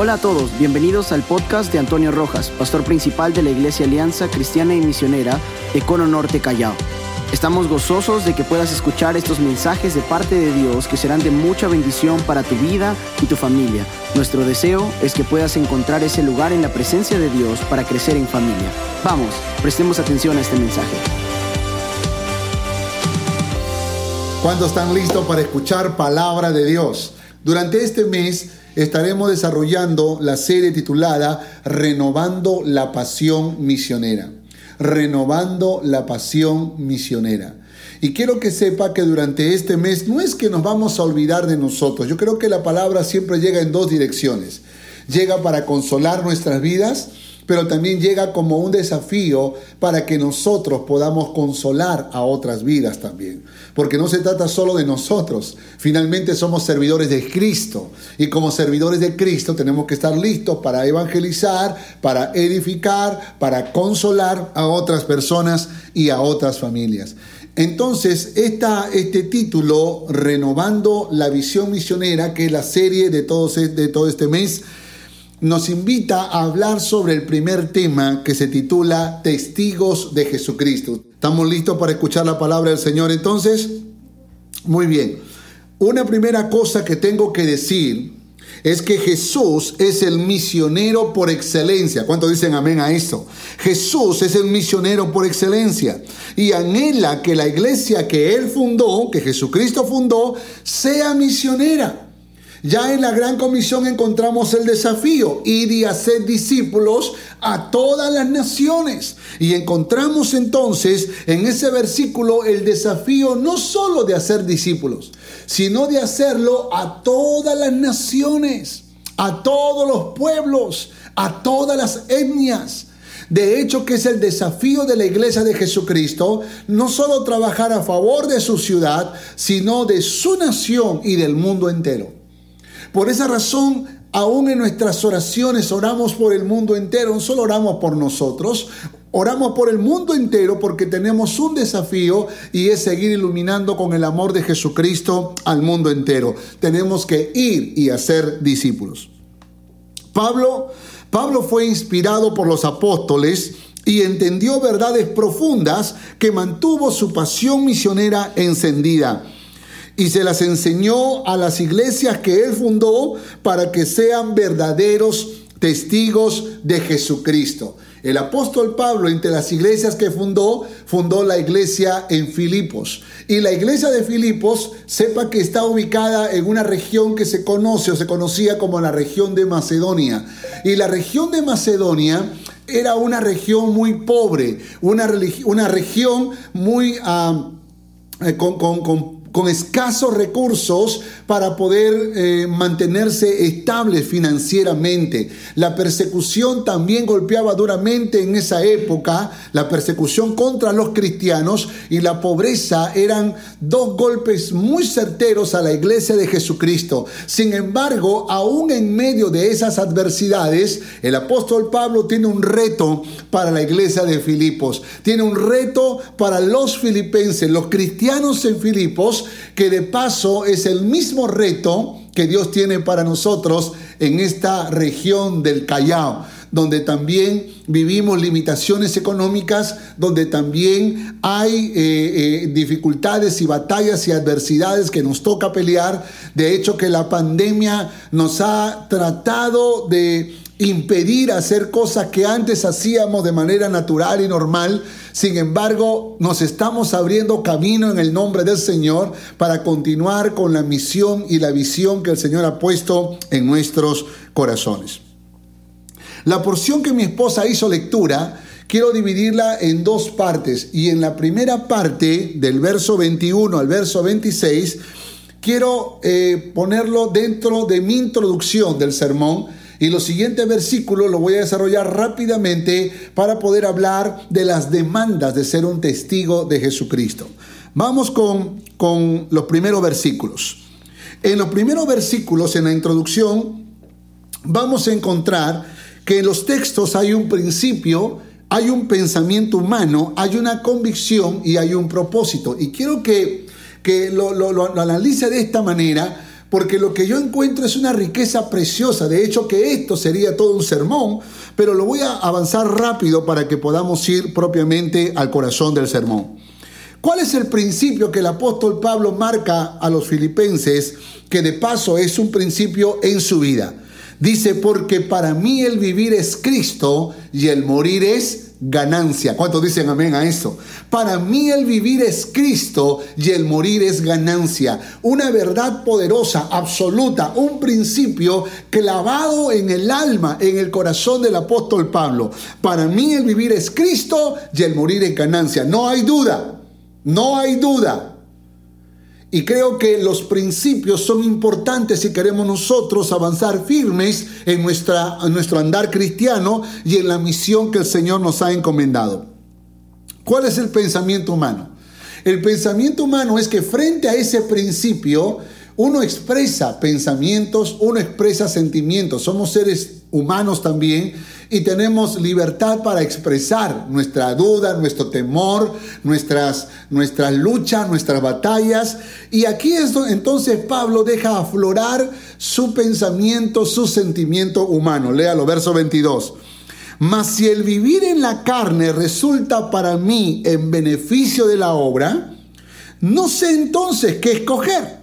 Hola a todos, bienvenidos al podcast de Antonio Rojas, pastor principal de la Iglesia Alianza Cristiana y Misionera de Cono Norte Callao. Estamos gozosos de que puedas escuchar estos mensajes de parte de Dios que serán de mucha bendición para tu vida y tu familia. Nuestro deseo es que puedas encontrar ese lugar en la presencia de Dios para crecer en familia. Vamos, prestemos atención a este mensaje. ¿Cuándo están listos para escuchar palabra de Dios? Durante este mes estaremos desarrollando la serie titulada Renovando la Pasión Misionera. Renovando la Pasión Misionera. Y quiero que sepa que durante este mes no es que nos vamos a olvidar de nosotros. Yo creo que la palabra siempre llega en dos direcciones. Llega para consolar nuestras vidas pero también llega como un desafío para que nosotros podamos consolar a otras vidas también. Porque no se trata solo de nosotros, finalmente somos servidores de Cristo y como servidores de Cristo tenemos que estar listos para evangelizar, para edificar, para consolar a otras personas y a otras familias. Entonces, este título, Renovando la Visión Misionera, que es la serie de, de todo este mes, nos invita a hablar sobre el primer tema que se titula Testigos de Jesucristo. ¿Estamos listos para escuchar la palabra del Señor entonces? Muy bien. Una primera cosa que tengo que decir es que Jesús es el misionero por excelencia. ¿Cuántos dicen amén a eso? Jesús es el misionero por excelencia y anhela que la iglesia que Él fundó, que Jesucristo fundó, sea misionera. Ya en la gran comisión encontramos el desafío, ir y hacer discípulos a todas las naciones. Y encontramos entonces en ese versículo el desafío no solo de hacer discípulos, sino de hacerlo a todas las naciones, a todos los pueblos, a todas las etnias. De hecho, que es el desafío de la iglesia de Jesucristo, no solo trabajar a favor de su ciudad, sino de su nación y del mundo entero. Por esa razón, aún en nuestras oraciones oramos por el mundo entero, no solo oramos por nosotros, oramos por el mundo entero porque tenemos un desafío y es seguir iluminando con el amor de Jesucristo al mundo entero. Tenemos que ir y hacer discípulos. Pablo, Pablo fue inspirado por los apóstoles y entendió verdades profundas que mantuvo su pasión misionera encendida y se las enseñó a las iglesias que él fundó para que sean verdaderos testigos de Jesucristo. El apóstol Pablo, entre las iglesias que fundó, fundó la iglesia en Filipos. Y la iglesia de Filipos, sepa que está ubicada en una región que se conoce o se conocía como la región de Macedonia. Y la región de Macedonia era una región muy pobre, una, una región muy... Ah, eh, con, con escasos recursos para poder eh, mantenerse estables financieramente. La persecución también golpeaba duramente en esa época, la persecución contra los cristianos y la pobreza eran dos golpes muy certeros a la iglesia de Jesucristo. Sin embargo, aún en medio de esas adversidades, el apóstol Pablo tiene un reto para la iglesia de Filipos, tiene un reto para los filipenses, los cristianos en Filipos, que de paso es el mismo reto que Dios tiene para nosotros en esta región del Callao, donde también vivimos limitaciones económicas, donde también hay eh, eh, dificultades y batallas y adversidades que nos toca pelear. De hecho, que la pandemia nos ha tratado de impedir hacer cosas que antes hacíamos de manera natural y normal. Sin embargo, nos estamos abriendo camino en el nombre del Señor para continuar con la misión y la visión que el Señor ha puesto en nuestros corazones. La porción que mi esposa hizo lectura, quiero dividirla en dos partes. Y en la primera parte, del verso 21 al verso 26, quiero eh, ponerlo dentro de mi introducción del sermón y los siguientes versículos lo voy a desarrollar rápidamente para poder hablar de las demandas de ser un testigo de Jesucristo. Vamos con, con los primeros versículos. En los primeros versículos, en la introducción, vamos a encontrar que en los textos hay un principio, hay un pensamiento humano, hay una convicción y hay un propósito. Y quiero que, que lo, lo, lo analice de esta manera porque lo que yo encuentro es una riqueza preciosa. De hecho, que esto sería todo un sermón, pero lo voy a avanzar rápido para que podamos ir propiamente al corazón del sermón. ¿Cuál es el principio que el apóstol Pablo marca a los filipenses, que de paso es un principio en su vida? Dice, porque para mí el vivir es Cristo y el morir es ganancia. ¿Cuántos dicen amén a eso? Para mí el vivir es Cristo y el morir es ganancia. Una verdad poderosa, absoluta, un principio clavado en el alma, en el corazón del apóstol Pablo. Para mí el vivir es Cristo y el morir es ganancia. No hay duda, no hay duda. Y creo que los principios son importantes si queremos nosotros avanzar firmes en, nuestra, en nuestro andar cristiano y en la misión que el Señor nos ha encomendado. ¿Cuál es el pensamiento humano? El pensamiento humano es que frente a ese principio uno expresa pensamientos, uno expresa sentimientos. Somos seres humanos también y tenemos libertad para expresar nuestra duda, nuestro temor, nuestras, nuestras luchas, nuestras batallas. Y aquí es donde entonces Pablo deja aflorar su pensamiento, su sentimiento humano. Léalo, verso 22. Mas si el vivir en la carne resulta para mí en beneficio de la obra, no sé entonces qué escoger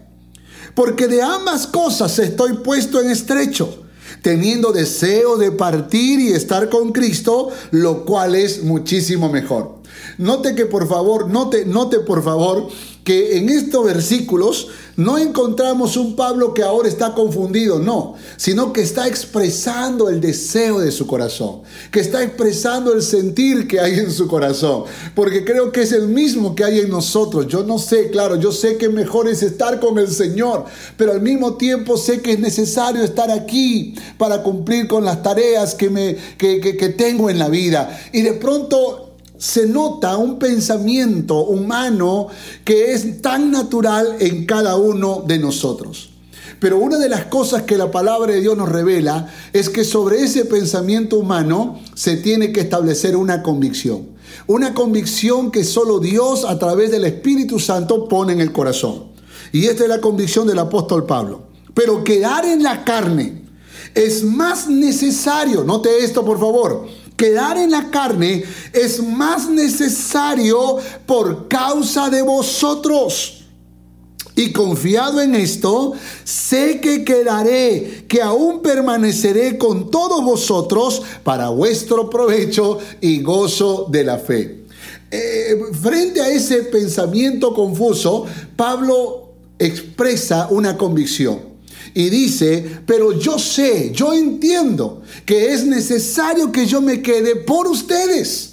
porque de ambas cosas estoy puesto en estrecho, teniendo deseo de partir y estar con Cristo, lo cual es muchísimo mejor. Note que por favor, note, note por favor que en estos versículos no encontramos un Pablo que ahora está confundido, no, sino que está expresando el deseo de su corazón, que está expresando el sentir que hay en su corazón, porque creo que es el mismo que hay en nosotros. Yo no sé, claro, yo sé que mejor es estar con el Señor, pero al mismo tiempo sé que es necesario estar aquí para cumplir con las tareas que, me, que, que tengo en la vida. Y de pronto se nota un pensamiento humano que es tan natural en cada uno de nosotros. Pero una de las cosas que la palabra de Dios nos revela es que sobre ese pensamiento humano se tiene que establecer una convicción. Una convicción que solo Dios a través del Espíritu Santo pone en el corazón. Y esta es la convicción del apóstol Pablo. Pero quedar en la carne es más necesario, note esto por favor, quedar en la carne es más necesario por causa de vosotros. Y confiado en esto, sé que quedaré, que aún permaneceré con todos vosotros para vuestro provecho y gozo de la fe. Eh, frente a ese pensamiento confuso, Pablo expresa una convicción y dice, pero yo sé, yo entiendo que es necesario que yo me quede por ustedes.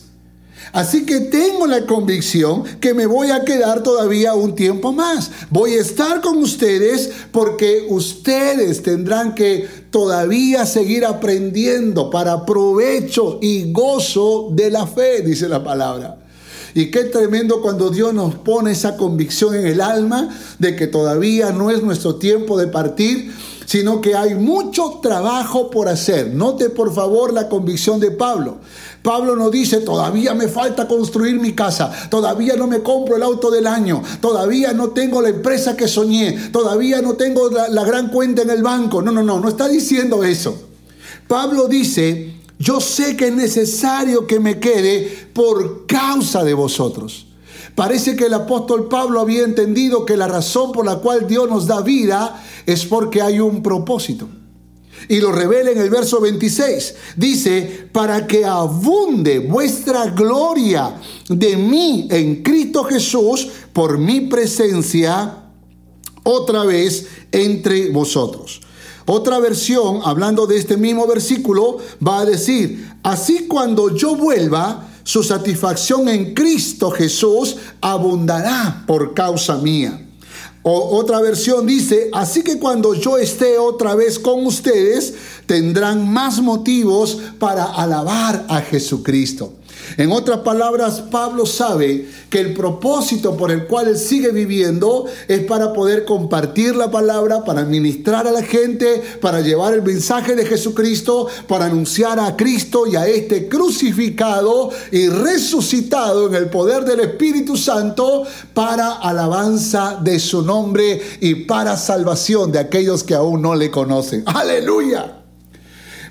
Así que tengo la convicción que me voy a quedar todavía un tiempo más. Voy a estar con ustedes porque ustedes tendrán que todavía seguir aprendiendo para provecho y gozo de la fe, dice la palabra. Y qué tremendo cuando Dios nos pone esa convicción en el alma de que todavía no es nuestro tiempo de partir, sino que hay mucho trabajo por hacer. Note por favor la convicción de Pablo. Pablo no dice, todavía me falta construir mi casa, todavía no me compro el auto del año, todavía no tengo la empresa que soñé, todavía no tengo la, la gran cuenta en el banco. No, no, no, no está diciendo eso. Pablo dice, yo sé que es necesario que me quede por causa de vosotros. Parece que el apóstol Pablo había entendido que la razón por la cual Dios nos da vida es porque hay un propósito. Y lo revela en el verso 26. Dice, para que abunde vuestra gloria de mí en Cristo Jesús por mi presencia otra vez entre vosotros. Otra versión, hablando de este mismo versículo, va a decir, así cuando yo vuelva, su satisfacción en Cristo Jesús abundará por causa mía. O otra versión dice, así que cuando yo esté otra vez con ustedes, tendrán más motivos para alabar a Jesucristo. En otras palabras, Pablo sabe que el propósito por el cual él sigue viviendo es para poder compartir la palabra, para ministrar a la gente, para llevar el mensaje de Jesucristo, para anunciar a Cristo y a este crucificado y resucitado en el poder del Espíritu Santo para alabanza de su nombre y para salvación de aquellos que aún no le conocen. Aleluya.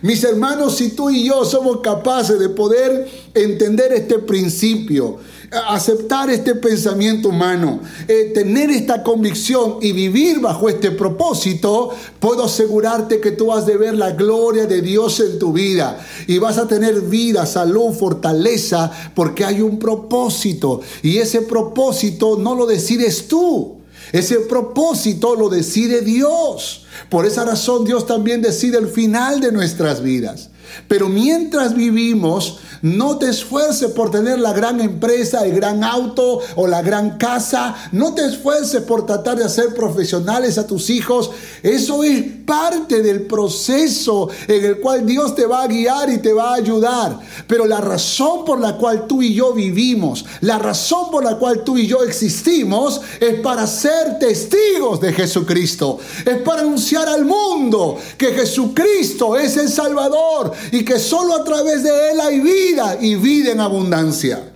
Mis hermanos, si tú y yo somos capaces de poder entender este principio, aceptar este pensamiento humano, eh, tener esta convicción y vivir bajo este propósito, puedo asegurarte que tú vas a ver la gloria de Dios en tu vida y vas a tener vida, salud, fortaleza, porque hay un propósito y ese propósito no lo decides tú. Ese propósito lo decide Dios. Por esa razón Dios también decide el final de nuestras vidas. Pero mientras vivimos, no te esfuerces por tener la gran empresa, el gran auto o la gran casa. No te esfuerces por tratar de hacer profesionales a tus hijos. Eso es parte del proceso en el cual Dios te va a guiar y te va a ayudar. Pero la razón por la cual tú y yo vivimos, la razón por la cual tú y yo existimos, es para ser testigos de Jesucristo. Es para anunciar al mundo que Jesucristo es el Salvador y que solo a través de Él hay vida y vida en abundancia.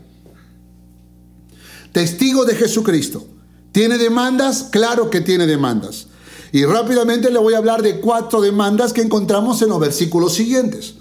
Testigo de Jesucristo. ¿Tiene demandas? Claro que tiene demandas. Y rápidamente le voy a hablar de cuatro demandas que encontramos en los versículos siguientes.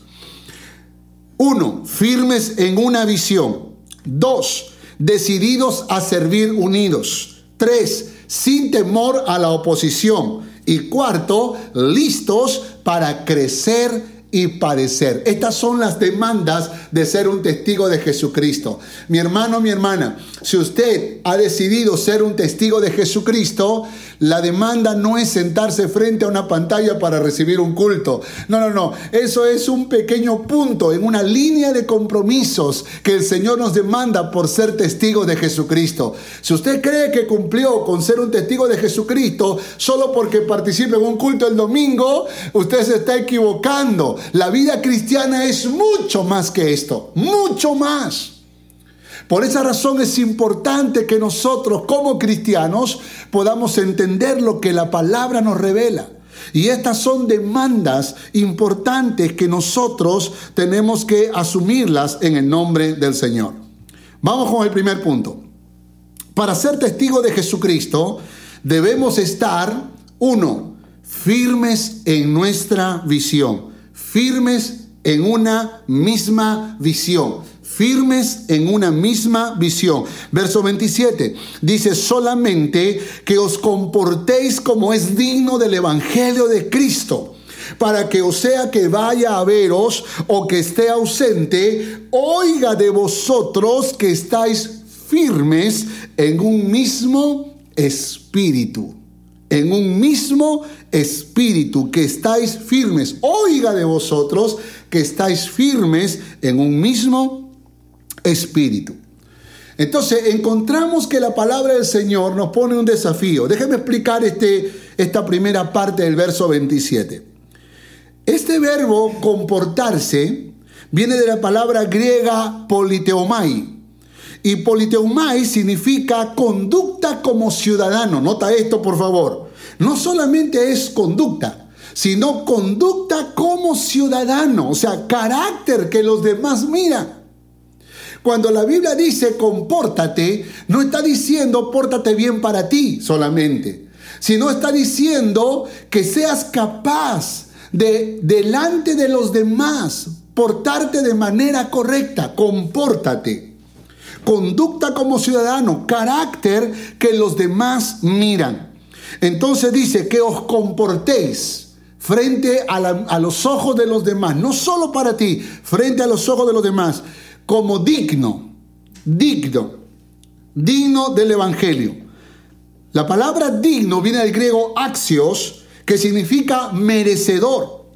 Uno, firmes en una visión. Dos, decididos a servir unidos. Tres, sin temor a la oposición. Y cuarto, listos para crecer y padecer. Estas son las demandas de ser un testigo de Jesucristo. Mi hermano, mi hermana, si usted ha decidido ser un testigo de Jesucristo, la demanda no es sentarse frente a una pantalla para recibir un culto. No, no, no. Eso es un pequeño punto en una línea de compromisos que el Señor nos demanda por ser testigos de Jesucristo. Si usted cree que cumplió con ser un testigo de Jesucristo solo porque participe en un culto el domingo, usted se está equivocando. La vida cristiana es mucho más que esto, mucho más. Por esa razón es importante que nosotros como cristianos podamos entender lo que la palabra nos revela. Y estas son demandas importantes que nosotros tenemos que asumirlas en el nombre del Señor. Vamos con el primer punto. Para ser testigo de Jesucristo debemos estar, uno, firmes en nuestra visión firmes en una misma visión. Firmes en una misma visión. Verso 27 dice solamente que os comportéis como es digno del Evangelio de Cristo para que o sea que vaya a veros o que esté ausente, oiga de vosotros que estáis firmes en un mismo espíritu en un mismo espíritu, que estáis firmes. Oiga de vosotros que estáis firmes en un mismo espíritu. Entonces encontramos que la palabra del Señor nos pone un desafío. Déjeme explicar este, esta primera parte del verso 27. Este verbo comportarse viene de la palabra griega politeomai, y politeumai significa conducta como ciudadano. Nota esto, por favor. No solamente es conducta, sino conducta como ciudadano, o sea, carácter que los demás miran. Cuando la Biblia dice compórtate, no está diciendo pórtate bien para ti solamente, sino está diciendo que seas capaz de delante de los demás portarte de manera correcta, compórtate conducta como ciudadano, carácter que los demás miran. Entonces dice que os comportéis frente a, los ojos de los demás, no solo para ti, frente a los ojos de los demás, como digno, digno, digno del Evangelio. La palabra digno viene del griego axios, que significa merecedor,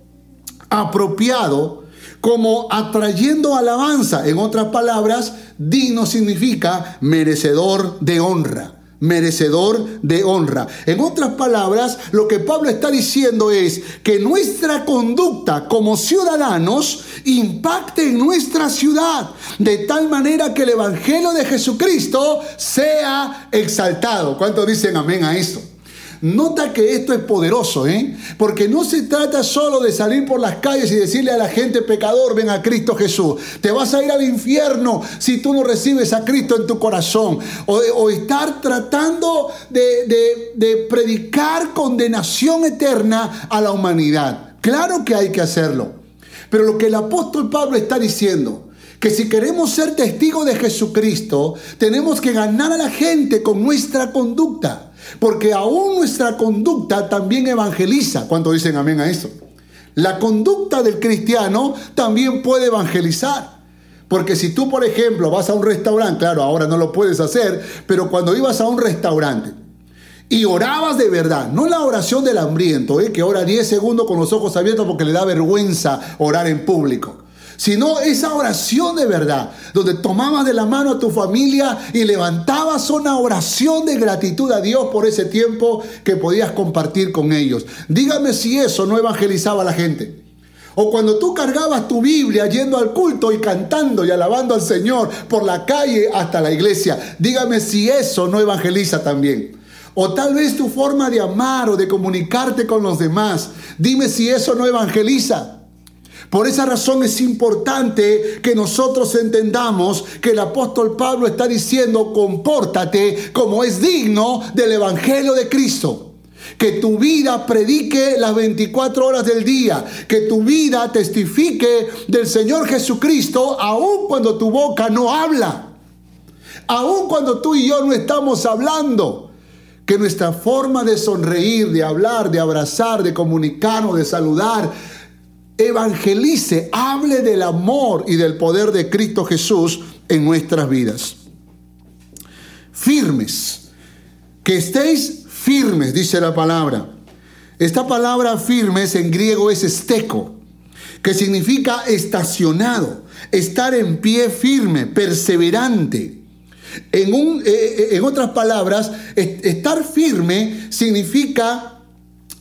apropiado, como atrayendo alabanza. En otras palabras, digno significa merecedor de honra, merecedor de honra. En otras palabras, lo que Pablo está diciendo es que nuestra conducta como ciudadanos impacte en nuestra ciudad, de tal manera que el Evangelio de Jesucristo sea exaltado. ¿Cuántos dicen amén a esto? Nota que esto es poderoso, ¿eh? Porque no se trata solo de salir por las calles y decirle a la gente pecador, ven a Cristo Jesús. Te vas a ir al infierno si tú no recibes a Cristo en tu corazón. O, estar tratando de, de predicar condenación eterna a la humanidad. Claro que hay que hacerlo. Pero lo que el apóstol Pablo está diciendo que si queremos ser testigos de Jesucristo, tenemos que ganar a la gente con nuestra conducta. Porque aún nuestra conducta también evangeliza. ¿Cuánto dicen amén a eso? La conducta del cristiano también puede evangelizar. Porque si tú, por ejemplo, vas a un restaurante, claro, ahora no lo puedes hacer, pero cuando ibas a un restaurante y orabas de verdad, no la oración del hambriento, ¿eh? que ora 10 segundos con los ojos abiertos porque le da vergüenza orar en público sino esa oración de verdad, donde tomabas de la mano a tu familia y levantabas una oración de gratitud a Dios por ese tiempo que podías compartir con ellos. Dígame si eso no evangelizaba a la gente. O cuando tú cargabas tu Biblia yendo al culto y cantando y alabando al Señor por la calle hasta la iglesia, dígame si eso no evangeliza también. O tal vez tu forma de amar o de comunicarte con los demás, dime si eso no evangeliza. Por esa razón es importante que nosotros entendamos que el apóstol Pablo está diciendo, compórtate como es digno del Evangelio de Cristo. Que tu vida predique las 24 horas del día. Que tu vida testifique del Señor Jesucristo aun cuando tu boca no habla. Aun cuando tú y yo no estamos hablando. Que nuestra forma de sonreír, de hablar, de abrazar, de comunicarnos, de saludar, evangelice, hable del amor y del poder de Cristo Jesús en nuestras vidas. Firmes, que estéis firmes, dice la palabra. Esta palabra firmes en griego es esteco, que significa estacionado, estar en pie firme, perseverante. En, un, eh, eh, en otras palabras, estar firme significa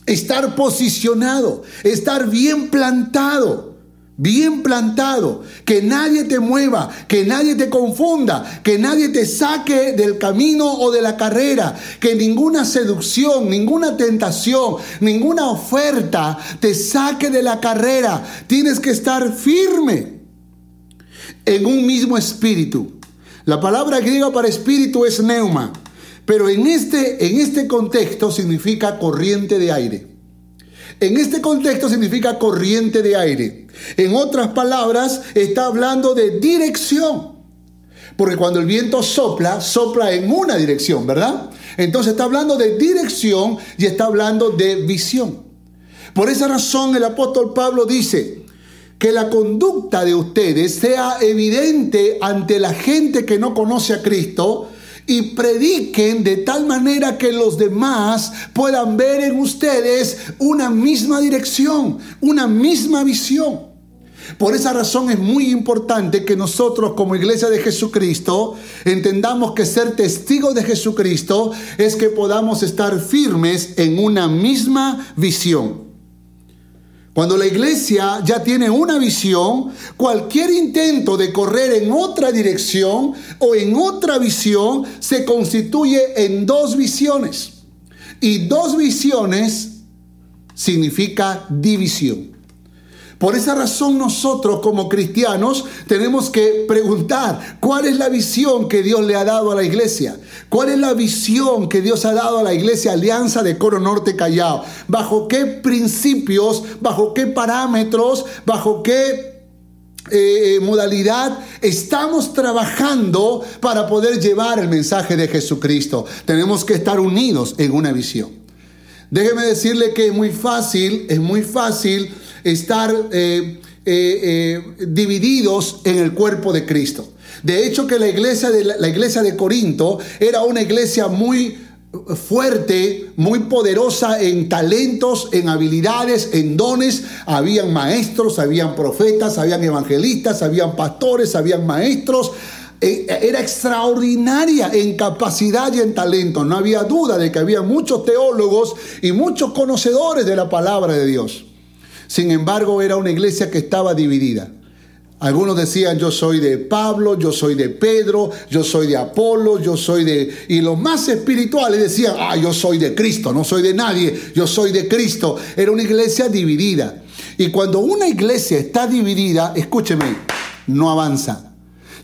estar posicionado, estar bien plantado, bien plantado, que nadie te mueva, que nadie te confunda, que nadie te saque del camino o de la carrera, que ninguna seducción, ninguna tentación, ninguna oferta te saque de la carrera. Tienes que estar firme en un mismo espíritu. La palabra griega para espíritu es neuma. Pero en este, en este contexto significa corriente de aire. En este contexto significa corriente de aire. En otras palabras, está hablando de dirección. Porque cuando el viento sopla, sopla en una dirección, ¿verdad? Entonces está hablando de dirección y está hablando de visión. Por esa razón el apóstol Pablo dice que la conducta de ustedes sea evidente ante la gente que no conoce a Cristo, y prediquen de tal manera que los demás puedan ver en ustedes una misma dirección, una misma visión. Por esa razón es muy importante que nosotros como iglesia de Jesucristo entendamos que ser testigos de Jesucristo es que podamos estar firmes en una misma visión. Cuando la iglesia ya tiene una visión, cualquier intento de correr en otra dirección o en otra visión se constituye en dos visiones. Y dos visiones significa división. Por esa razón nosotros como cristianos tenemos que preguntar cuál es la visión que Dios le ha dado a la iglesia. ¿Cuál es la visión que Dios ha dado a la iglesia Alianza de Coro Norte Callao? ¿Bajo qué principios, bajo qué parámetros, bajo qué eh, eh, modalidad estamos trabajando para poder llevar el mensaje de Jesucristo? Tenemos que estar unidos en una visión. Déjeme decirle que es muy fácil, es muy fácil estar eh, eh, eh, divididos en el cuerpo de Cristo. De hecho, que la iglesia de, la iglesia de Corinto era una iglesia muy fuerte, muy poderosa en talentos, en habilidades, en dones. Habían maestros, habían profetas, habían evangelistas, habían pastores, habían maestros, era extraordinaria en capacidad y en talento. No había duda de que había muchos teólogos y muchos conocedores de la palabra de Dios. Sin embargo, era una iglesia que estaba dividida. Algunos decían, yo soy de Pablo, yo soy de Pedro, yo soy de Apolo, yo soy de... Y los más espirituales decían, ah, yo soy de Cristo, no soy de nadie, yo soy de Cristo. Era una iglesia dividida. Y cuando una iglesia está dividida, escúcheme, no avanza.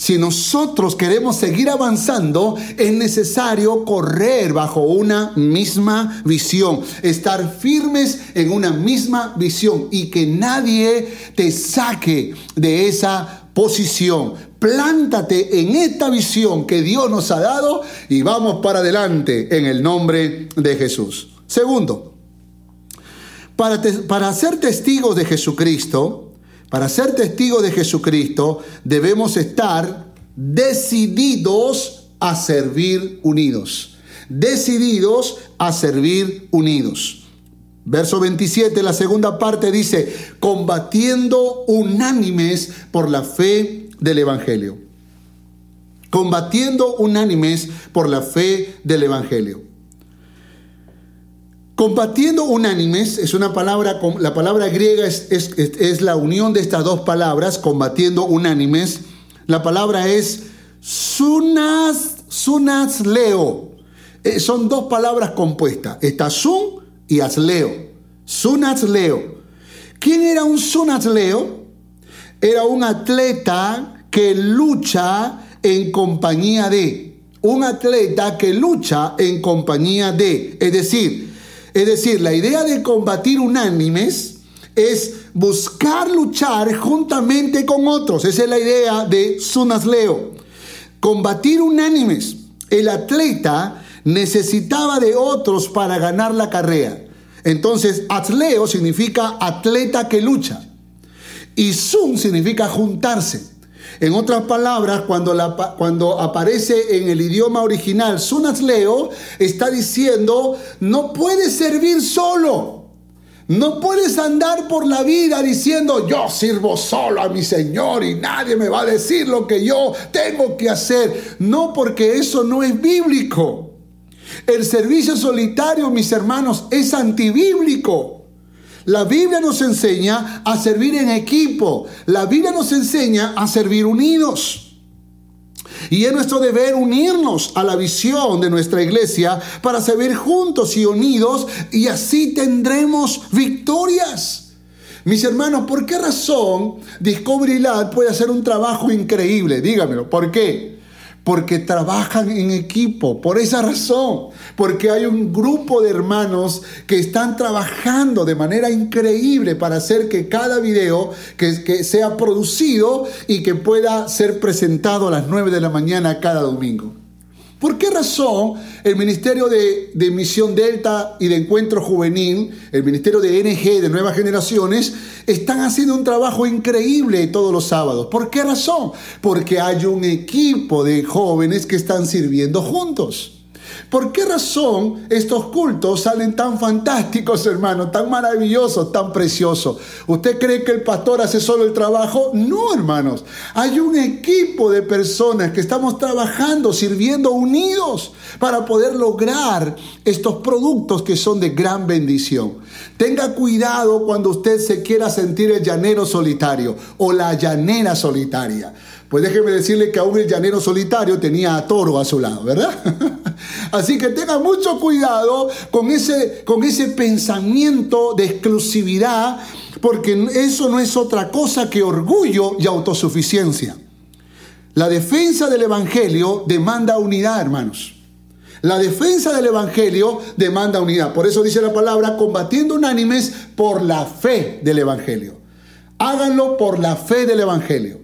Si nosotros queremos seguir avanzando, es necesario correr bajo una misma visión, estar firmes en una misma visión y que nadie te saque de esa posición. Plántate en esta visión que Dios nos ha dado y vamos para adelante en el nombre de Jesús. Segundo, para, para ser testigos de Jesucristo, para ser testigos de Jesucristo debemos estar decididos a servir unidos. Decididos a servir unidos. Verso 27, la segunda parte dice, combatiendo unánimes por la fe del Evangelio. Combatiendo unánimes por la fe del Evangelio. Combatiendo unánimes es una palabra, la palabra griega es, es, la unión de estas dos palabras, combatiendo unánimes. La palabra es sunas, sunas leo. Eh, son dos palabras compuestas. Está sun y asleo. Sunas leo. ¿Quién era un sunas leo? Era un atleta que lucha en compañía de. Un atleta que lucha en compañía de. Es decir, es decir, la idea de combatir unánimes es buscar luchar juntamente con otros. Esa es la idea de Sunasleo. Combatir unánimes. El atleta necesitaba de otros para ganar la carrera. Entonces, atleo significa atleta que lucha. Y sun significa juntarse. En otras palabras, cuando, la, cuando aparece en el idioma original Sunasleo, está diciendo, no puedes servir solo. No puedes andar por la vida diciendo, yo sirvo solo a mi Señor y nadie me va a decir lo que yo tengo que hacer. No, porque eso no es bíblico. El servicio solitario, mis hermanos, es antibíblico. La Biblia nos enseña a servir en equipo. La Biblia nos enseña a servir unidos. Y es nuestro deber unirnos a la visión de nuestra iglesia para servir juntos y unidos y así tendremos victorias. Mis hermanos, ¿por qué razón Discovery Lab puede hacer un trabajo increíble? Dígamelo, ¿por qué? Porque trabajan en equipo, por esa razón, porque hay un grupo de hermanos que están trabajando de manera increíble para hacer que cada video que, sea producido y que pueda ser presentado a las 9 de la mañana cada domingo. ¿Por qué razón el Ministerio de, Misión Delta y de Encuentro Juvenil, el Ministerio de NG de Nuevas Generaciones, están haciendo un trabajo increíble todos los sábados? ¿Por qué razón? Porque hay un equipo de jóvenes que están sirviendo juntos. ¿Por qué razón estos cultos salen tan fantásticos, hermano, tan maravillosos, tan preciosos? ¿Usted cree que el pastor hace solo el trabajo? No, hermanos. Hay un equipo de personas que estamos trabajando, sirviendo unidos para poder lograr estos productos que son de gran bendición. Tenga cuidado cuando usted se quiera sentir el llanero solitario o la llanera solitaria. Pues déjeme decirle que aún el llanero solitario tenía a toro a su lado, ¿verdad? Así que tenga mucho cuidado con ese, con ese pensamiento de exclusividad, porque eso no es otra cosa que orgullo y autosuficiencia. La defensa del Evangelio demanda unidad, hermanos. La defensa del Evangelio demanda unidad. Por eso dice la palabra, combatiendo unánimes por la fe del Evangelio. Háganlo por la fe del Evangelio.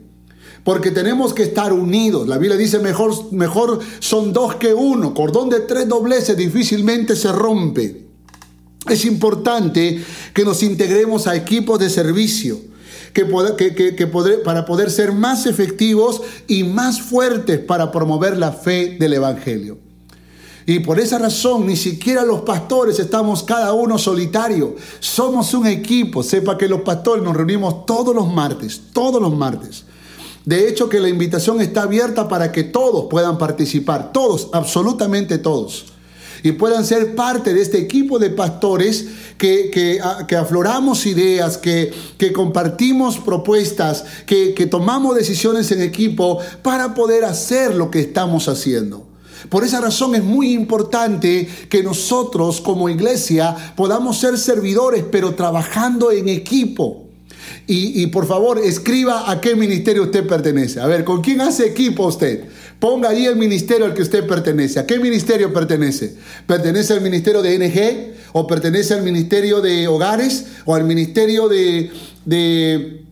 Porque tenemos que estar unidos. La Biblia dice mejor, mejor son dos que uno. Cordón de tres dobleces difícilmente se rompe. Es importante que nos integremos a equipos de servicio. Que, que, para poder ser más efectivos y más fuertes para promover la fe del Evangelio. Y por esa razón ni siquiera los pastores estamos cada uno solitario. Somos un equipo. Sepa que los pastores nos reunimos todos los martes, todos los martes. De hecho, que la invitación está abierta para que todos puedan participar, todos, absolutamente todos. Y puedan ser parte de este equipo de pastores que, que, ah, afloramos ideas, que, que compartimos propuestas, que, que tomamos decisiones en equipo para poder hacer lo que estamos haciendo. Por esa razón es muy importante que nosotros como iglesia podamos ser servidores, pero trabajando en equipo. Y, por favor, escriba a qué ministerio usted pertenece. A ver, ¿con quién hace equipo usted? Ponga ahí el ministerio al que usted pertenece. ¿A qué ministerio pertenece? ¿Pertenece al ministerio de NG? ¿O pertenece al ministerio de hogares? ¿O al ministerio de, de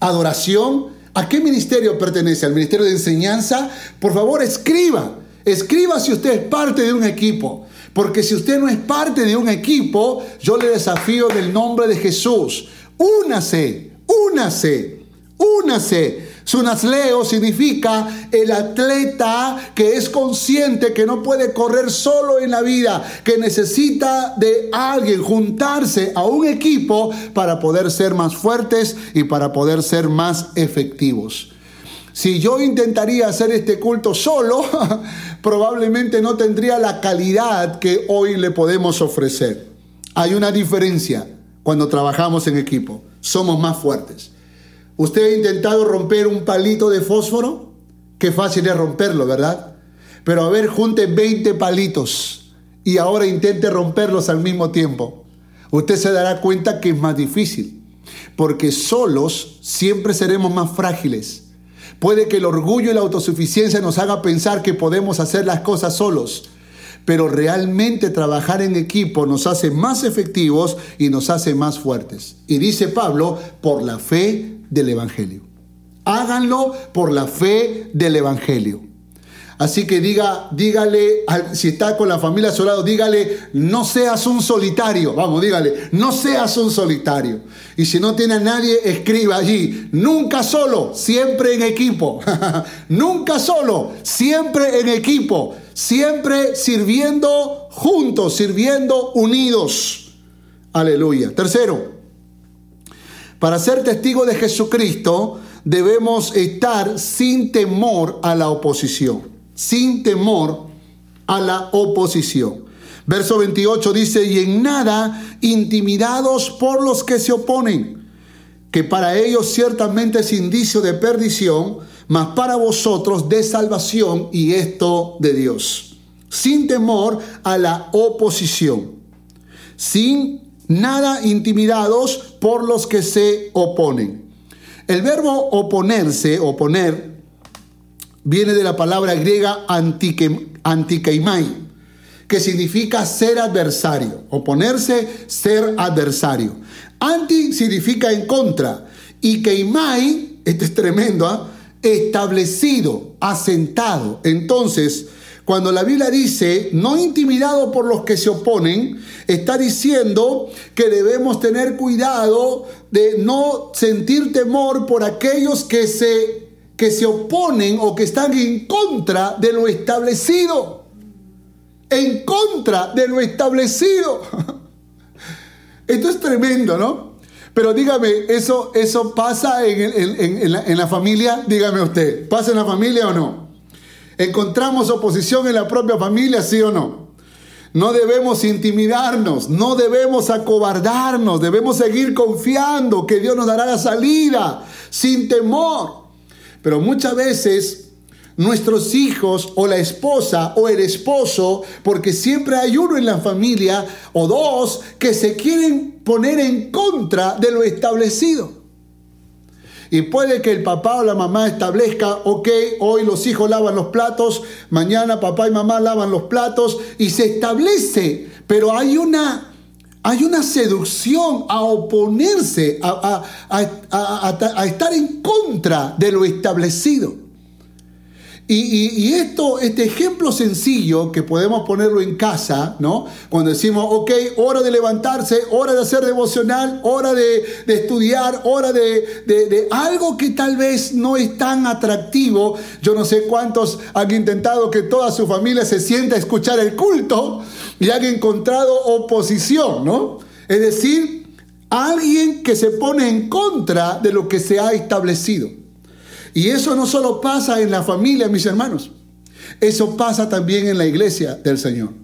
adoración? ¿A qué ministerio pertenece? ¿Al ministerio de enseñanza? Por favor, escriba. Escriba si usted es parte de un equipo. Porque si usted no es parte de un equipo, yo le desafío en el nombre de Jesús Únase, únase, únase. Sunasleo significa el atleta que es consciente que no puede correr solo en la vida, que necesita de alguien juntarse a un equipo para poder ser más fuertes y para poder ser más efectivos. Si yo intentaría hacer este culto solo, probablemente no tendría la calidad que hoy le podemos ofrecer. Hay una diferencia cuando trabajamos en equipo. Somos más fuertes. ¿Usted ha intentado romper un palito de fósforo? Qué fácil es romperlo, ¿verdad? Pero a ver, junte 20 palitos y ahora intente romperlos al mismo tiempo. Usted se dará cuenta que es más difícil, porque solos siempre seremos más frágiles. Puede que el orgullo y la autosuficiencia nos haga pensar que podemos hacer las cosas solos, pero realmente trabajar en equipo nos hace más efectivos y nos hace más fuertes. Y dice Pablo, por la fe del Evangelio. Háganlo por la fe del Evangelio. Así que diga, dígale, si está con la familia a su lado, dígale, no seas un solitario. Vamos, dígale, no seas un solitario. Y si no tiene a nadie, escriba allí, nunca solo, siempre en equipo. nunca solo, siempre en equipo. Siempre sirviendo juntos, sirviendo unidos. Aleluya. Tercero, para ser testigo de Jesucristo, debemos estar sin temor a la oposición sin temor a la oposición. Verso 28 dice, y en nada intimidados por los que se oponen, que para ellos ciertamente es indicio de perdición, mas para vosotros de salvación y esto de Dios. Sin temor a la oposición, sin nada intimidados por los que se oponen. El verbo oponerse, oponer, viene de la palabra griega antikeimai, que significa ser adversario, oponerse, ser adversario. Anti significa en contra y keimai, esto es tremendo, ¿ah? Establecido, asentado. Entonces, cuando la Biblia dice, no intimidado por los que se oponen, está diciendo que debemos tener cuidado de no sentir temor por aquellos que se que se oponen o que están en contra de lo establecido. En contra de lo establecido. Esto es tremendo, ¿no? Pero dígame, ¿eso, eso pasa en, la, en la familia? Dígame usted, ¿pasa en la familia o no? ¿Encontramos oposición en la propia familia, sí o no? No debemos intimidarnos, no debemos acobardarnos, debemos seguir confiando que Dios nos dará la salida sin temor. Pero muchas veces nuestros hijos o la esposa o el esposo, porque siempre hay uno en la familia o dos que se quieren poner en contra de lo establecido. Y puede que el papá o la mamá establezca, ok, hoy los hijos lavan los platos, mañana papá y mamá lavan los platos y se establece, pero hay una hay una seducción a oponerse, a, estar en contra de lo establecido. Y, esto, este ejemplo sencillo que podemos ponerlo en casa, ¿no? Cuando decimos, ok, hora de levantarse, hora de hacer devocional, hora de, estudiar, hora de, de, algo que tal vez no es tan atractivo. Yo no sé cuántos han intentado que toda su familia se sienta a escuchar el culto y han encontrado oposición, ¿no? Es decir, alguien que se pone en contra de lo que se ha establecido. Y eso no solo pasa en la familia, mis hermanos. Eso pasa también en la iglesia del Señor.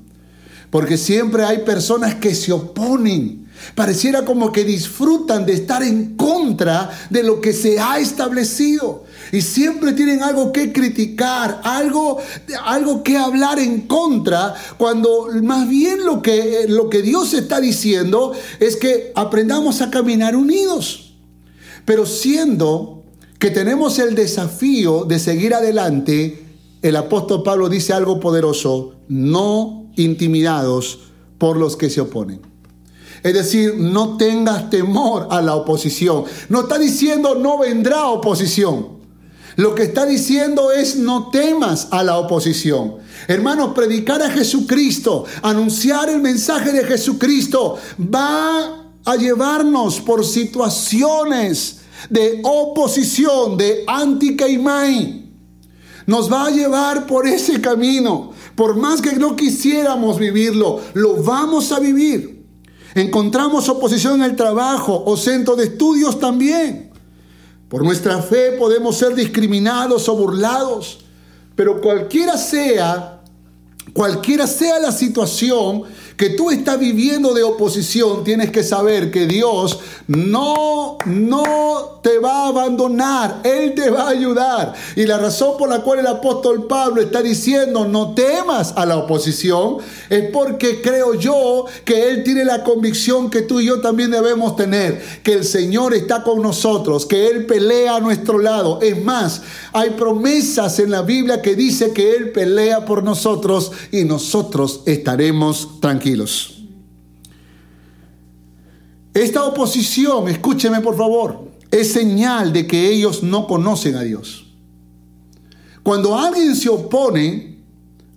Porque siempre hay personas que se oponen. Pareciera como que disfrutan de estar en contra de lo que se ha establecido. Y siempre tienen algo que criticar, algo, algo que hablar en contra, cuando más bien lo que, lo que Dios está diciendo es que aprendamos a caminar unidos. Pero siendo que tenemos el desafío de seguir adelante, el apóstol Pablo dice algo poderoso, no intimidados por los que se oponen. Es decir, no tengas temor a la oposición. No está diciendo no vendrá oposición. Lo que está diciendo es no temas a la oposición. Hermanos, predicar a Jesucristo, anunciar el mensaje de Jesucristo va a llevarnos por situaciones de oposición, de anticaimai nos va a llevar por ese camino. Por más que no quisiéramos vivirlo, lo vamos a vivir. Encontramos oposición en el trabajo o centro de estudios también. Por nuestra fe podemos ser discriminados o burlados, pero cualquiera sea, cualquiera sea la situación, que tú estás viviendo de oposición, tienes que saber que Dios no, no te va a abandonar, Él te va a ayudar. Y la razón por la cual el apóstol Pablo está diciendo no temas a la oposición es porque creo yo que Él tiene la convicción que tú y yo también debemos tener, que el Señor está con nosotros, que Él pelea a nuestro lado. Es más, hay promesas en la Biblia que dice que Él pelea por nosotros y nosotros estaremos tranquilos tranquilos. Esta oposición, escúcheme por favor, es señal de que ellos no conocen a Dios. Cuando alguien se opone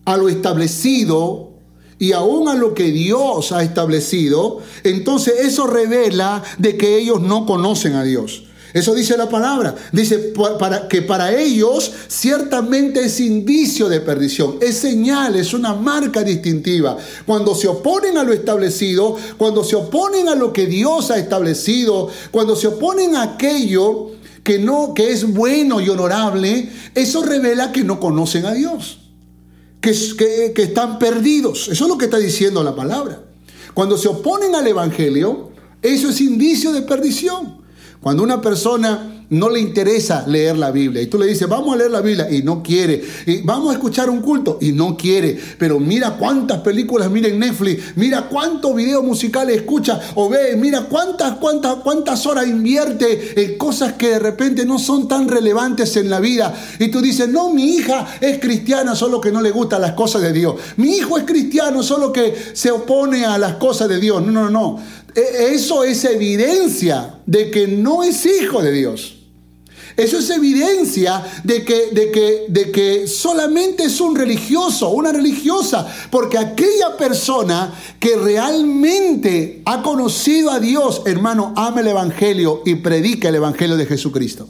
a lo establecido y aún a lo que Dios ha establecido, entonces eso revela de que ellos no conocen a Dios. Eso dice la palabra. Dice para, que para ellos ciertamente es indicio de perdición, es señal, es una marca distintiva. Cuando se oponen a lo establecido, cuando se oponen a lo que Dios ha establecido, cuando se oponen a aquello que no que es bueno y honorable, eso revela que no conocen a Dios. Que, que, que están perdidos. Eso es lo que está diciendo la palabra. Cuando se oponen al Evangelio, eso es indicio de perdición. Cuando una persona no le interesa leer la Biblia y tú le dices, vamos a leer la Biblia y no quiere, y vamos a escuchar un culto y no quiere, pero mira cuántas películas mira en Netflix, mira cuántos videos musicales escucha o ve, mira cuántas, cuántas, cuántas horas invierte en cosas que de repente no son tan relevantes en la vida. Y tú dices, no, mi hija es cristiana, solo que no le gustan las cosas de Dios. Mi hijo es cristiano, solo que se opone a las cosas de Dios. No, no, no. E, eso es evidencia de que no es hijo de Dios. Eso es evidencia de que, de, que, de que solamente es un religioso, una religiosa, porque aquella persona que realmente ha conocido a Dios, hermano, ama el Evangelio y predica el Evangelio de Jesucristo.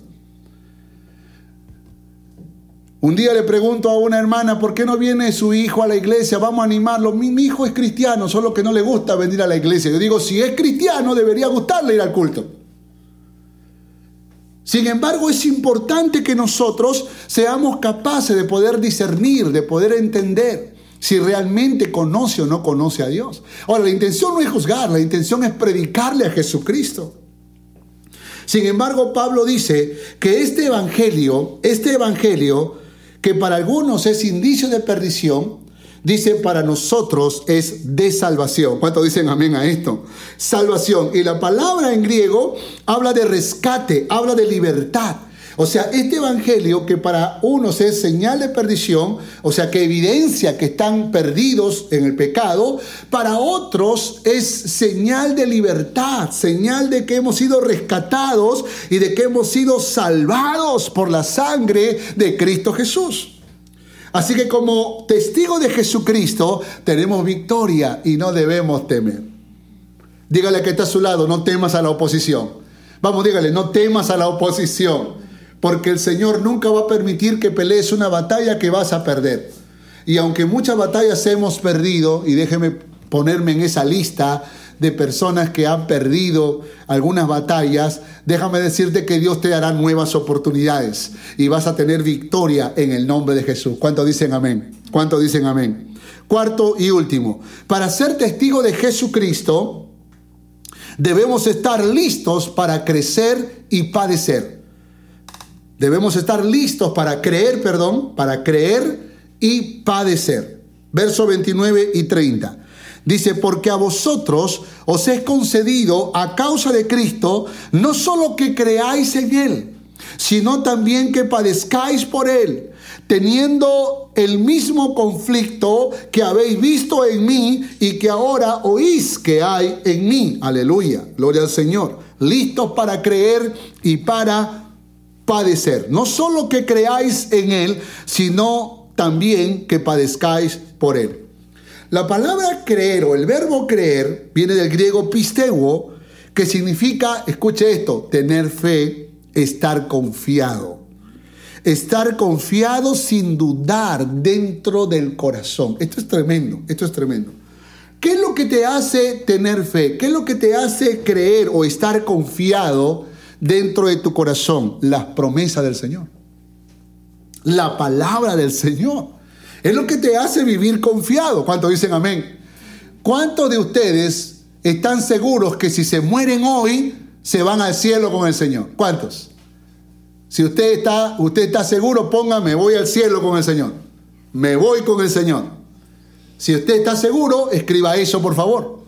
Un día le pregunto a una hermana, ¿por qué no viene su hijo a la iglesia? Vamos a animarlo. Mi, hijo es cristiano, solo que no le gusta venir a la iglesia. Yo digo, si es cristiano, debería gustarle ir al culto. Sin embargo, es importante que nosotros seamos capaces de poder discernir, de poder entender si realmente conoce o no conoce a Dios. Ahora, la intención no es juzgar, la intención es predicarle a Jesucristo. Sin embargo, Pablo dice que este evangelio, este evangelio que para algunos es indicio de perdición, dice para nosotros es de salvación. ¿Cuántos dicen amén a esto? Salvación. Y la palabra en griego habla de rescate, habla de libertad. O sea, este evangelio que para unos es señal de perdición, o sea, que evidencia que están perdidos en el pecado, para otros es señal de libertad, señal de que hemos sido rescatados y de que hemos sido salvados por la sangre de Cristo Jesús. Así que como testigo de Jesucristo tenemos victoria y no debemos temer. Dígale que está a su lado, no temas a la oposición. Vamos, dígale, no temas a la oposición porque el Señor nunca va a permitir que pelees una batalla que vas a perder. Y aunque muchas batallas hemos perdido, y déjeme ponerme en esa lista de personas que han perdido algunas batallas, déjame decirte que Dios te dará nuevas oportunidades y vas a tener victoria en el nombre de Jesús. ¿Cuánto dicen amén? ¿Cuánto dicen amén? Cuarto y último, para ser testigo de Jesucristo, debemos estar listos para crecer y padecer. Debemos estar listos para creer, perdón, para creer y padecer. Verso 29 y 30. Dice, porque a vosotros os es concedido a causa de Cristo, no solo que creáis en Él, sino también que padezcáis por Él, teniendo el mismo conflicto que habéis visto en mí y que ahora oís que hay en mí. Aleluya, gloria al Señor. Listos para creer y para padecer. No solo que creáis en Él, sino también que padezcáis por Él. La palabra creer o el verbo creer viene del griego pisteuo, que significa, escuche esto, tener fe, estar confiado. Estar confiado sin dudar dentro del corazón. Esto es tremendo, esto es tremendo. ¿Qué es lo que te hace tener fe? ¿Qué es lo que te hace creer o estar confiado dentro de tu corazón? Las promesas del Señor. La palabra del Señor. Es lo que te hace vivir confiado. ¿Cuántos dicen amén? ¿Cuántos de ustedes están seguros que si se mueren hoy, se van al cielo con el Señor? ¿Cuántos? Si usted está, usted está seguro, póngame, voy al cielo con el Señor. Me voy con el Señor. Si usted está seguro, escriba eso, por favor.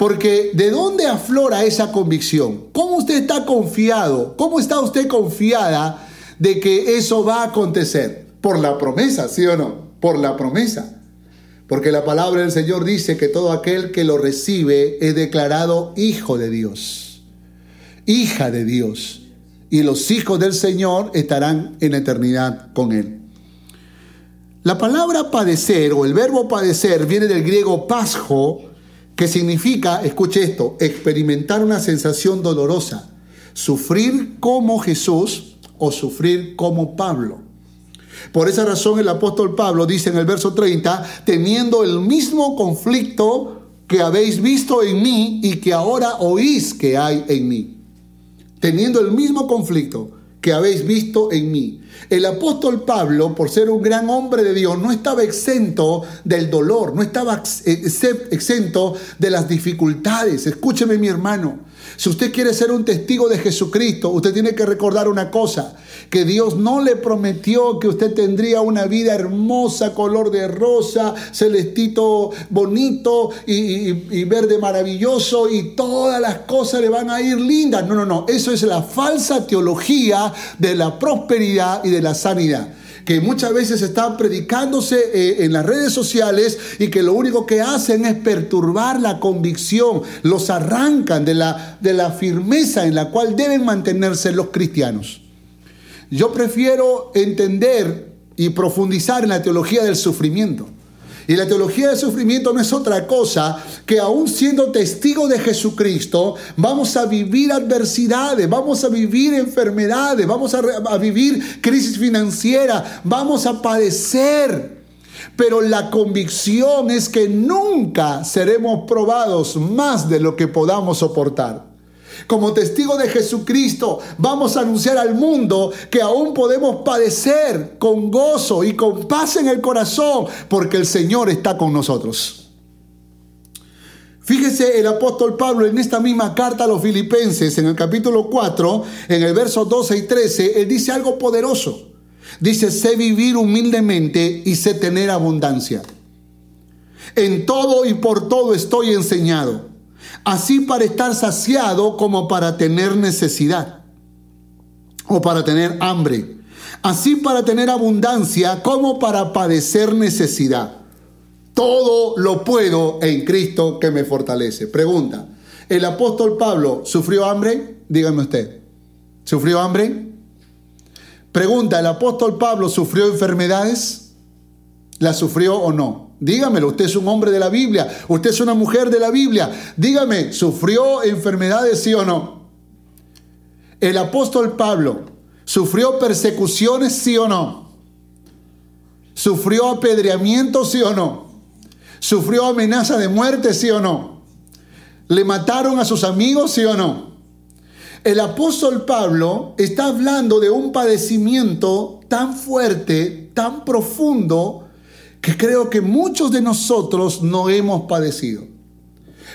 Porque ¿de dónde aflora esa convicción? ¿Cómo usted está confiado? ¿Cómo está usted confiada de que eso va a acontecer? Por la promesa, ¿sí o no? por la promesa. Porque la palabra del Señor dice que todo aquel que lo recibe es declarado hijo de Dios, hija de Dios. Y los hijos del Señor estarán en eternidad con Él. La palabra padecer o el verbo padecer viene del griego pasjo, que significa, escuche esto, experimentar una sensación dolorosa, sufrir como Jesús o sufrir como Pablo. Por esa razón el apóstol Pablo dice en el verso 30, teniendo el mismo conflicto que habéis visto en mí y que ahora oís que hay en mí. Teniendo el mismo conflicto que habéis visto en mí. El apóstol Pablo, por ser un gran hombre de Dios, no estaba exento del dolor, no estaba exento de las dificultades. Escúcheme mi hermano, si usted quiere ser un testigo de Jesucristo, usted tiene que recordar una cosa, que Dios no le prometió que usted tendría una vida hermosa, color de rosa, celestito bonito y, verde maravilloso y todas las cosas le van a ir lindas. No, no, no, eso es la falsa teología de la prosperidad y de la sanidad que muchas veces están predicándose eh, en las redes sociales y que lo único que hacen es perturbar la convicción, los arrancan de la, de la firmeza en la cual deben mantenerse los cristianos. Yo prefiero entender y profundizar en la teología del sufrimiento. Y la teología del sufrimiento no es otra cosa que aún siendo testigo de Jesucristo, vamos a vivir adversidades, vamos a vivir enfermedades, vamos a, a vivir crisis financiera, vamos a padecer. Pero la convicción es que nunca seremos probados más de lo que podamos soportar. Como testigo de Jesucristo, vamos a anunciar al mundo que aún podemos padecer con gozo y con paz en el corazón, porque el Señor está con nosotros. Fíjese el apóstol Pablo en esta misma carta a los filipenses, en el capítulo 4, en el verso 12 y 13, él dice algo poderoso. Dice, sé vivir humildemente y sé tener abundancia. En todo y por todo estoy enseñado así para estar saciado como para tener necesidad o para tener hambre, así para tener abundancia como para padecer necesidad. Todo lo puedo en Cristo que me fortalece. Pregunta, ¿el apóstol Pablo sufrió hambre? Dígame usted, ¿sufrió hambre? Pregunta, ¿el apóstol Pablo sufrió enfermedades? ¿La sufrió o no? Dígamelo, usted es un hombre de la Biblia, usted es una mujer de la Biblia. Dígame, ¿sufrió enfermedades sí o no? El apóstol Pablo, ¿sufrió persecuciones sí o no? ¿Sufrió apedreamiento sí o no? ¿Sufrió amenaza de muerte sí o no? ¿Le mataron a sus amigos, sí o no? El apóstol Pablo está hablando de un padecimiento tan fuerte, tan profundo, que creo que muchos de nosotros no hemos padecido.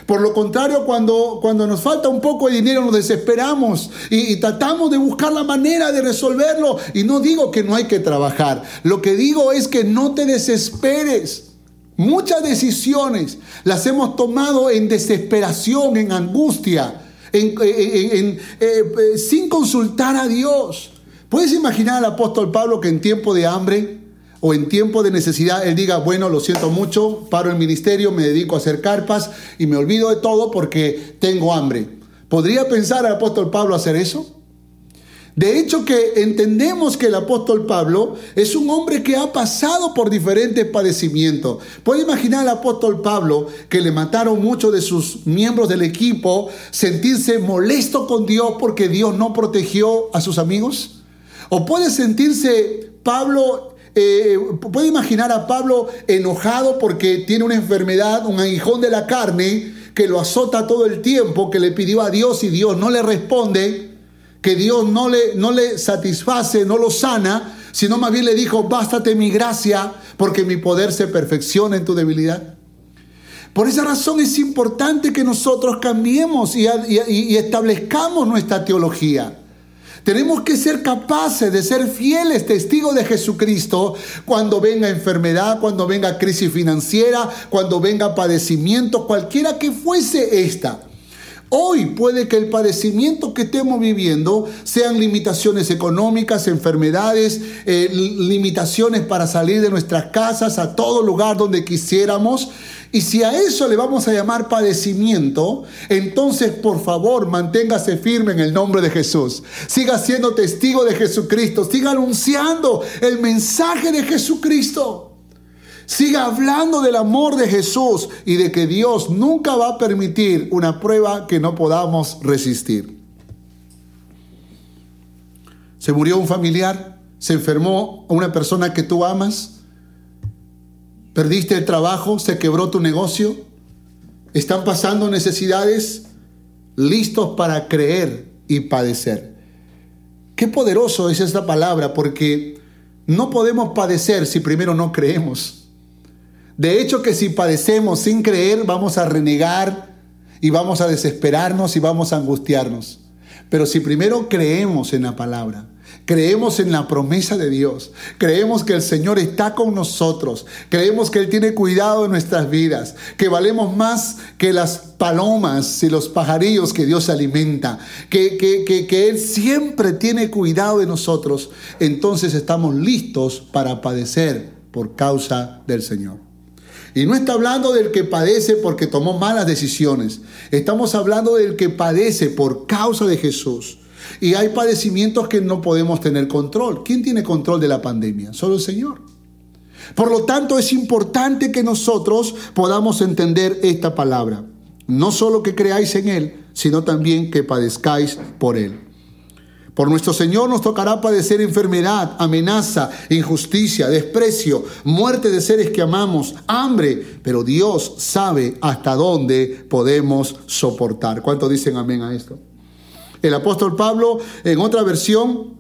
Por lo contrario, cuando, cuando nos falta un poco de dinero nos desesperamos y, tratamos de buscar la manera de resolverlo. Y no digo que no hay que trabajar, lo que digo es que no te desesperes. Muchas decisiones las hemos tomado en desesperación, en angustia, en, eh, sin consultar a Dios. ¿Puedes imaginar al apóstol Pablo que en tiempo de hambre o en tiempo de necesidad él diga, bueno, lo siento mucho, paro el ministerio, me dedico a hacer carpas y me olvido de todo porque tengo hambre? ¿Podría pensar el apóstol Pablo hacer eso? De hecho que entendemos que el apóstol Pablo es un hombre que ha pasado por diferentes padecimientos. ¿Puede imaginar al apóstol Pablo que le mataron muchos de sus miembros del equipo, sentirse molesto con Dios porque Dios no protegió a sus amigos? ¿O puede sentirse Pablo eh, puede imaginar a Pablo enojado porque tiene una enfermedad, un aguijón de la carne que lo azota todo el tiempo, que le pidió a Dios y Dios no le responde que Dios no le, no le satisface, no lo sana, sino más bien le dijo, bástate mi gracia, porque mi poder se perfecciona en tu debilidad. Por esa razón es importante que nosotros cambiemos y, y, establezcamos nuestra teología. Tenemos que ser capaces de ser fieles testigos de Jesucristo cuando venga enfermedad, cuando venga crisis financiera, cuando venga padecimiento, cualquiera que fuese esta. Hoy puede que el padecimiento que estemos viviendo sean limitaciones económicas, enfermedades, eh, limitaciones para salir de nuestras casas a todo lugar donde quisiéramos. Y si a eso le vamos a llamar padecimiento, entonces por favor manténgase firme en el nombre de Jesús. Siga siendo testigo de Jesucristo. Siga anunciando el mensaje de Jesucristo. Siga hablando del amor de Jesús y de que Dios nunca va a permitir una prueba que no podamos resistir. Se murió un familiar, se enfermó una persona que tú amas, perdiste el trabajo, se quebró tu negocio, están pasando necesidades, listos para creer y padecer. Qué poderoso es esta palabra porque no podemos padecer si primero no creemos. De hecho que si padecemos sin creer, vamos a renegar y vamos a desesperarnos y vamos a angustiarnos. Pero si primero creemos en la palabra, creemos en la promesa de Dios, creemos que el Señor está con nosotros, creemos que Él tiene cuidado de nuestras vidas, que valemos más que las palomas y los pajarillos que Dios alimenta, que, que, que Él siempre tiene cuidado de nosotros, entonces estamos listos para padecer por causa del Señor. Y no está hablando del que padece porque tomó malas decisiones. Estamos hablando del que padece por causa de Jesús. Y hay padecimientos que no podemos tener control. ¿Quién tiene control de la pandemia? Solo el Señor. Por lo tanto, es importante que nosotros podamos entender esta palabra. No solo que creáis en Él, sino también que padezcáis por Él. Por nuestro Señor nos tocará padecer enfermedad, amenaza, injusticia, desprecio, muerte de seres que amamos, hambre, pero Dios sabe hasta dónde podemos soportar. ¿Cuántos dicen amén a esto? El apóstol Pablo, en otra versión,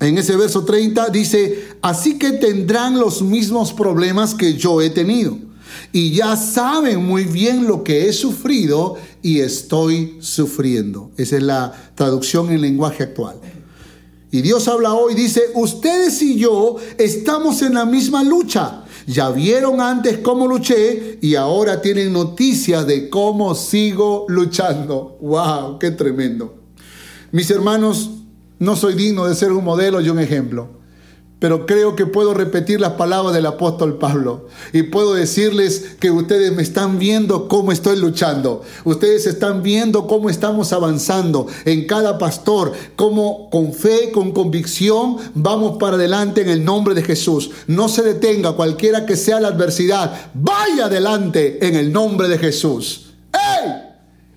en ese verso 30, dice, así que tendrán los mismos problemas que yo he tenido. Y ya saben muy bien lo que he sufrido y estoy sufriendo. Esa es la traducción en lenguaje actual. Y Dios habla hoy, dice, ustedes y yo estamos en la misma lucha. Ya vieron antes cómo luché y ahora tienen noticias de cómo sigo luchando. ¡Wow! ¡Qué tremendo! Mis hermanos, no soy digno de ser un modelo y un ejemplo. Pero creo que puedo repetir las palabras del apóstol Pablo y puedo decirles que ustedes me están viendo cómo estoy luchando. Ustedes están viendo cómo estamos avanzando en cada pastor, cómo con fe, con convicción vamos para adelante en el nombre de Jesús. No se detenga cualquiera que sea la adversidad. Vaya adelante en el nombre de Jesús. ¡Ey!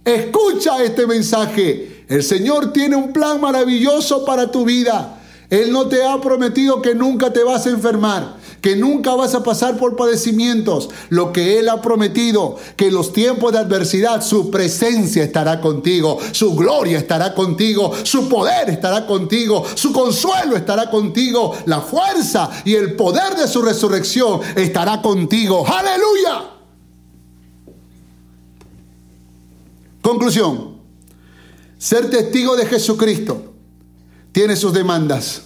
Escucha este mensaje. El Señor tiene un plan maravilloso para tu vida. Él no te ha prometido que nunca te vas a enfermar, que nunca vas a pasar por padecimientos. Lo que Él ha prometido, que en los tiempos de adversidad su presencia estará contigo, su gloria estará contigo, su poder estará contigo, su consuelo estará contigo, la fuerza y el poder de su resurrección estará contigo. Aleluya. Conclusión. Ser testigo de Jesucristo tiene sus demandas.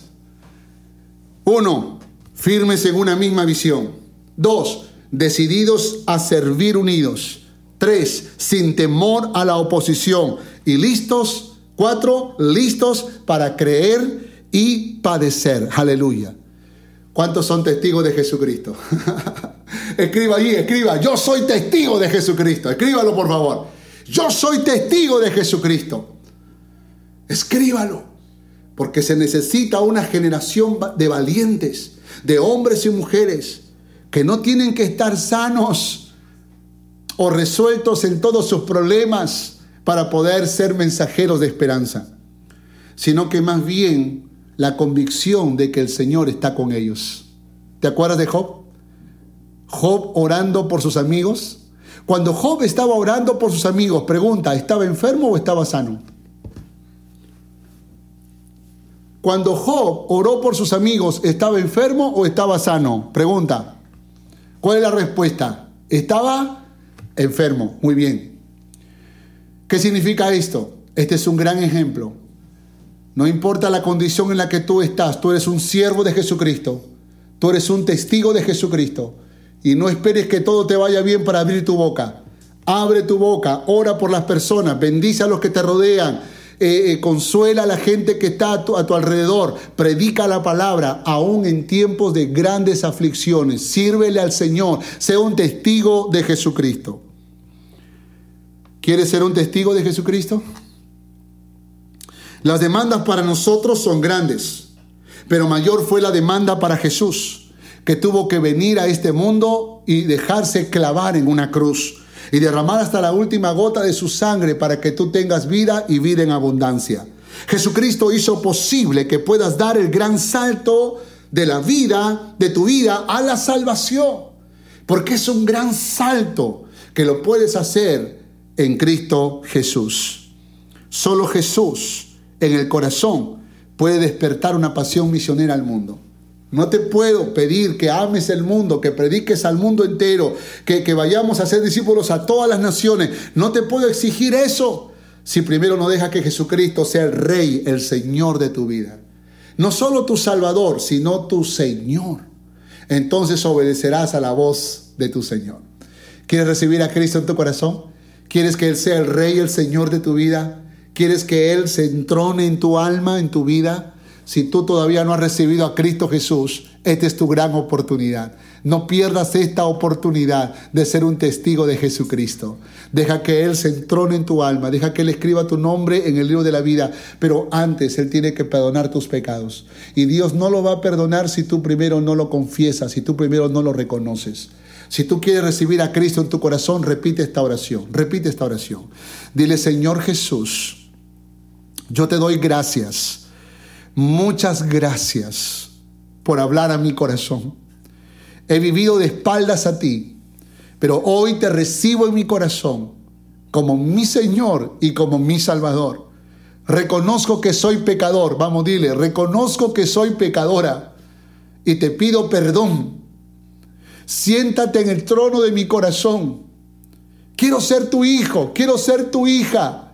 Uno, firmes en una misma visión. Dos, decididos a servir unidos. Tres, sin temor a la oposición. Y listos, cuatro, listos para creer y padecer. Aleluya. ¿Cuántos son testigos de Jesucristo? escriba allí, escriba. Yo soy testigo de Jesucristo. Escríbalo, por favor. Yo soy testigo de Jesucristo. Escríbalo. Porque se necesita una generación de valientes, de hombres y mujeres, que no tienen que estar sanos o resueltos en todos sus problemas para poder ser mensajeros de esperanza, sino que más bien la convicción de que el Señor está con ellos. ¿Te acuerdas de Job? Job orando por sus amigos. Cuando Job estaba orando por sus amigos, pregunta, ¿estaba enfermo o estaba sano? Cuando Job oró por sus amigos, ¿estaba enfermo o estaba sano? Pregunta. ¿Cuál es la respuesta? Estaba enfermo. Muy bien. ¿Qué significa esto? Este es un gran ejemplo. No importa la condición en la que tú estás, tú eres un siervo de Jesucristo. Tú eres un testigo de Jesucristo. Y no esperes que todo te vaya bien para abrir tu boca. Abre tu boca, ora por las personas, bendice a los que te rodean, eh, eh, consuela a la gente que está a tu, a tu alrededor, predica la palabra, aún en tiempos de grandes aflicciones. Sírvele al Señor, sea un testigo de Jesucristo. ¿Quieres ser un testigo de Jesucristo? Las demandas para nosotros son grandes, pero mayor fue la demanda para Jesús, que tuvo que venir a este mundo y dejarse clavar en una cruz y derramar hasta la última gota de su sangre para que tú tengas vida y vida en abundancia. Jesucristo hizo posible que puedas dar el gran salto de la vida, de tu vida, a la salvación. Porque es un gran salto que lo puedes hacer en Cristo Jesús. Solo Jesús en el corazón puede despertar una pasión misionera al mundo. No te puedo pedir que ames el mundo, que prediques al mundo entero, que, que vayamos a ser discípulos a todas las naciones. No te puedo exigir eso si primero no dejas que Jesucristo sea el Rey, el Señor de tu vida. No solo tu Salvador, sino tu Señor. Entonces obedecerás a la voz de tu Señor. ¿Quieres recibir a Cristo en tu corazón? ¿Quieres que Él sea el Rey, el Señor de tu vida? ¿Quieres que Él se entrone en tu alma, en tu vida? Si tú todavía no has recibido a Cristo Jesús, esta es tu gran oportunidad. No pierdas esta oportunidad de ser un testigo de Jesucristo. Deja que Él se entrone en tu alma, deja que Él escriba tu nombre en el libro de la vida, pero antes Él tiene que perdonar tus pecados. Y Dios no lo va a perdonar si tú primero no lo confiesas, si tú primero no lo reconoces. Si tú quieres recibir a Cristo en tu corazón, repite esta oración, repite esta oración. Dile, Señor Jesús, yo te doy gracias Muchas gracias por hablar a mi corazón. He vivido de espaldas a ti, pero hoy te recibo en mi corazón como mi Señor y como mi Salvador. Reconozco que soy pecador, vamos, dile, reconozco que soy pecadora y te pido perdón. Siéntate en el trono de mi corazón. Quiero ser tu hijo, quiero ser tu hija.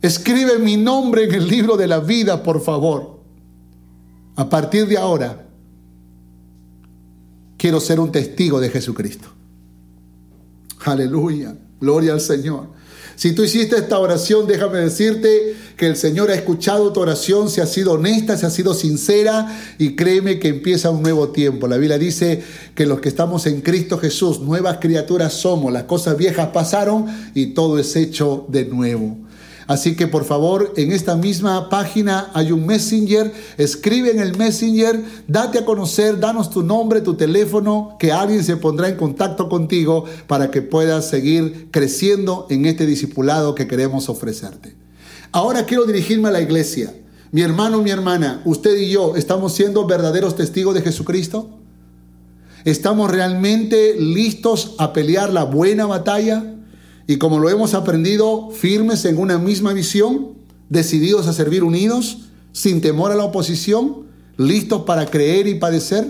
Escribe mi nombre en el libro de la vida, por favor. A partir de ahora, quiero ser un testigo de Jesucristo. Aleluya. Gloria al Señor. Si tú hiciste esta oración, déjame decirte que el Señor ha escuchado tu oración, se ha sido honesta, se ha sido sincera y créeme que empieza un nuevo tiempo. La Biblia dice que los que estamos en Cristo Jesús, nuevas criaturas somos, las cosas viejas pasaron y todo es hecho de nuevo. Así que por favor, en esta misma página hay un messenger, escribe en el messenger, date a conocer, danos tu nombre, tu teléfono, que alguien se pondrá en contacto contigo para que puedas seguir creciendo en este discipulado que queremos ofrecerte. Ahora quiero dirigirme a la iglesia. Mi hermano, mi hermana, usted y yo estamos siendo verdaderos testigos de Jesucristo. ¿Estamos realmente listos a pelear la buena batalla? Y como lo hemos aprendido, firmes en una misma visión, decididos a servir unidos, sin temor a la oposición, listos para creer y padecer.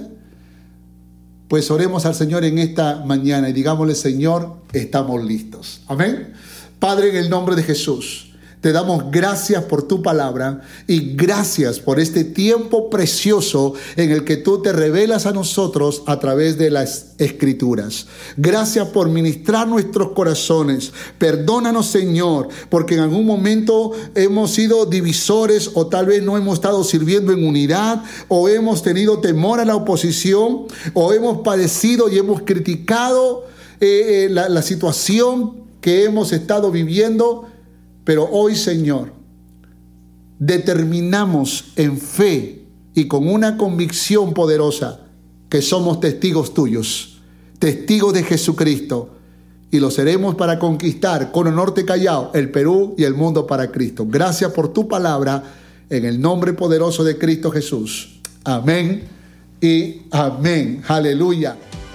Pues oremos al Señor en esta mañana y digámosle, Señor, estamos listos. Amén. Padre, en el nombre de Jesús. Te damos gracias por tu palabra y gracias por este tiempo precioso en el que tú te revelas a nosotros a través de las escrituras. Gracias por ministrar nuestros corazones. Perdónanos, Señor, porque en algún momento hemos sido divisores o tal vez no hemos estado sirviendo en unidad o hemos tenido temor a la oposición o hemos padecido y hemos criticado eh, eh, la, la situación que hemos estado viviendo pero hoy, Señor, determinamos en fe y con una convicción poderosa que somos testigos tuyos, testigos de Jesucristo, y lo seremos para conquistar con Norte Callao, el Perú y el mundo para Cristo. Gracias por tu palabra, en el nombre poderoso de Cristo Jesús. Amén y amén. Aleluya.